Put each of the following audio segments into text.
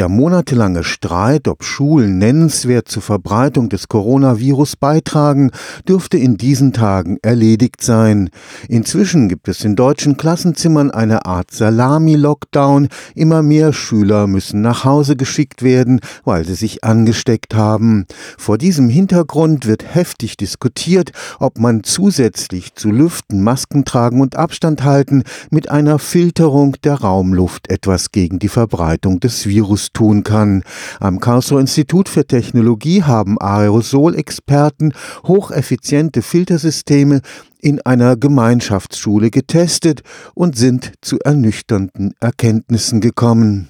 Der monatelange Streit, ob Schulen nennenswert zur Verbreitung des Coronavirus beitragen, dürfte in diesen Tagen erledigt sein. Inzwischen gibt es in deutschen Klassenzimmern eine Art Salami-Lockdown. Immer mehr Schüler müssen nach Hause geschickt werden, weil sie sich angesteckt haben. Vor diesem Hintergrund wird heftig diskutiert, ob man zusätzlich zu Lüften, Masken tragen und Abstand halten mit einer Filterung der Raumluft etwas gegen die Verbreitung des Virus tun kann. Am Karlsruher Institut für Technologie haben Aerosolexperten hocheffiziente Filtersysteme in einer Gemeinschaftsschule getestet und sind zu ernüchternden Erkenntnissen gekommen.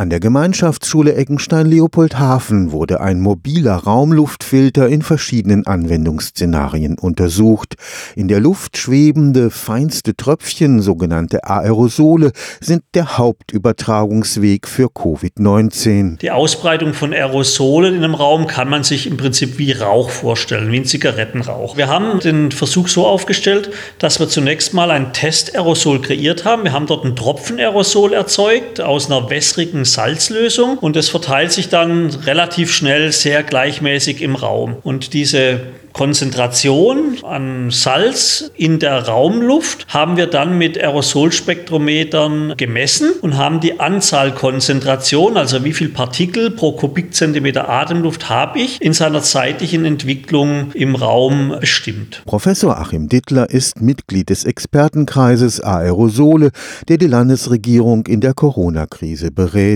An der Gemeinschaftsschule Eckenstein-Leopoldhafen wurde ein mobiler Raumluftfilter in verschiedenen Anwendungsszenarien untersucht. In der Luft schwebende feinste Tröpfchen, sogenannte Aerosole, sind der Hauptübertragungsweg für Covid-19. Die Ausbreitung von Aerosolen in einem Raum kann man sich im Prinzip wie Rauch vorstellen, wie ein Zigarettenrauch. Wir haben den Versuch so aufgestellt, dass wir zunächst mal ein Test-Aerosol kreiert haben. Wir haben dort ein Tropfen-Aerosol erzeugt aus einer wässrigen Salzlösung und es verteilt sich dann relativ schnell sehr gleichmäßig im Raum. Und diese Konzentration an Salz in der Raumluft haben wir dann mit Aerosolspektrometern gemessen und haben die Anzahlkonzentration, also wie viel Partikel pro Kubikzentimeter Atemluft habe ich in seiner zeitlichen Entwicklung im Raum bestimmt. Professor Achim Dittler ist Mitglied des Expertenkreises Aerosole, der die Landesregierung in der Corona-Krise berät.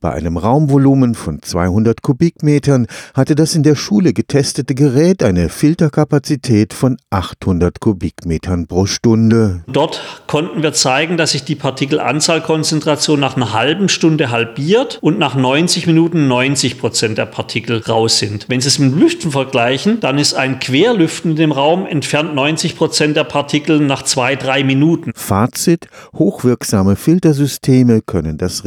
Bei einem Raumvolumen von 200 Kubikmetern hatte das in der Schule getestete Gerät eine Filterkapazität von 800 Kubikmetern pro Stunde. Dort konnten wir zeigen, dass sich die Partikelanzahlkonzentration nach einer halben Stunde halbiert und nach 90 Minuten 90 Prozent der Partikel raus sind. Wenn Sie es mit dem Lüften vergleichen, dann ist ein Querlüften in dem Raum entfernt 90 Prozent der Partikel nach zwei, drei Minuten. Fazit: Hochwirksame Filtersysteme können das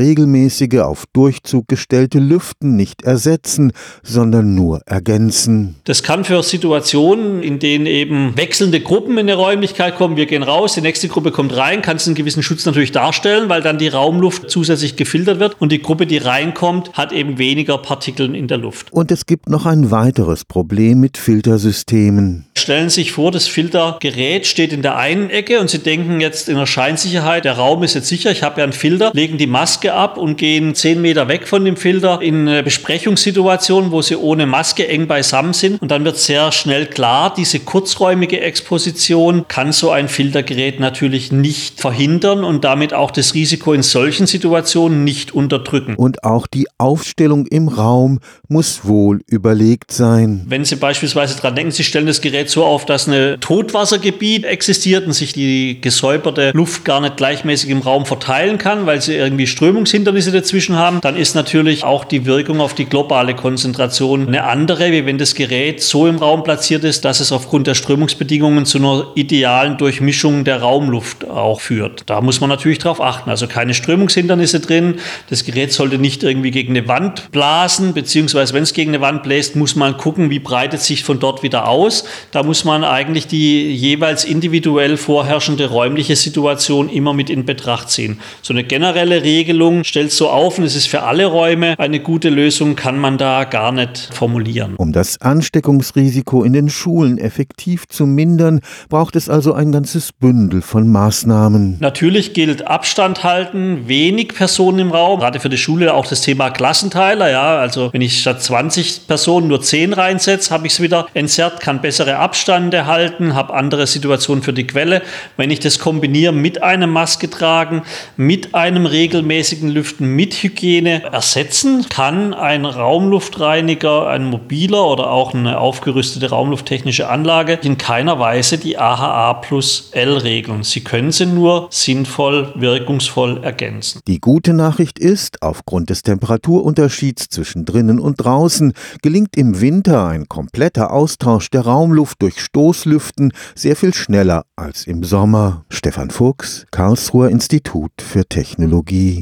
regelmäßige auf Durchzug gestellte Lüften nicht ersetzen, sondern nur ergänzen. Das kann für Situationen in denen eben wechselnde Gruppen in eine Räumlichkeit kommen. Wir gehen raus, die nächste Gruppe kommt rein, kann es einen gewissen Schutz natürlich darstellen, weil dann die Raumluft zusätzlich gefiltert wird und die Gruppe, die reinkommt, hat eben weniger Partikeln in der Luft. Und es gibt noch ein weiteres Problem mit Filtersystemen. Stellen Sie sich vor, das Filtergerät steht in der einen Ecke und Sie denken jetzt in der Scheinsicherheit, der Raum ist jetzt sicher, ich habe ja einen Filter, legen die Maske ab und gehen zehn Meter weg von dem Filter in eine Besprechungssituation, wo Sie ohne Maske eng beisammen sind und dann wird sehr schnell klar, diese kurzräumige Exposition kann so ein Filtergerät natürlich nicht verhindern und damit auch das Risiko in solchen Situationen nicht unterdrücken. Und auch die Aufstellung im Raum muss wohl überlegt sein. Wenn Sie beispielsweise daran denken, Sie stellen das Gerät so auf, dass ein Totwassergebiet existiert und sich die gesäuberte Luft gar nicht gleichmäßig im Raum verteilen kann, weil Sie irgendwie Strömungshindernisse dazwischen haben, dann ist natürlich auch die Wirkung auf die globale Konzentration eine andere, wie wenn das Gerät so im Raum platziert ist, dass es aufgrund der Strömungsbedingungen zu einer idealen Durchmischung der Raumluft auch führt. Da muss man natürlich darauf achten. Also keine Strömungshindernisse drin. Das Gerät sollte nicht irgendwie gegen eine Wand blasen, beziehungsweise wenn es gegen eine Wand bläst, muss man gucken, wie breitet sich von dort wieder aus. Da muss man eigentlich die jeweils individuell vorherrschende räumliche Situation immer mit in Betracht ziehen. So eine generelle Regelung stellt so auf und es ist für alle Räume eine gute Lösung, kann man da gar nicht formulieren. Um das Ansteckungsrisiko in den Schulen effektiv zu mindern, braucht es also ein ganzes Bündel von Maßnahmen. Natürlich gilt Abstand halten, wenig Personen im Raum, gerade für die Schule auch das Thema Klassenteiler. Ja, also wenn ich statt 20 Personen nur 10 reinsetze, habe ich es wieder entzerrt, kann bessere Abstände halten, habe andere Situationen für die Quelle. Wenn ich das kombiniere mit einem Maske tragen, mit einem regelmäßigen Lüften, mit Hygiene ersetzen, kann ein Raumluftreiniger, ein mobiler oder auch eine aufgerüstete raumlufttechnische Anlage in keiner Weise die AHA plus L regeln. Sie können sie nur sinnvoll, wirkungsvoll ergänzen. Die gute Nachricht ist, aufgrund des Temperaturunterschieds zwischen drinnen und draußen gelingt im Winter ein kompletter Austausch der Raumluft durch Stoßlüften sehr viel schneller als im Sommer. Stefan Fuchs, Karlsruher Institut für Technologie.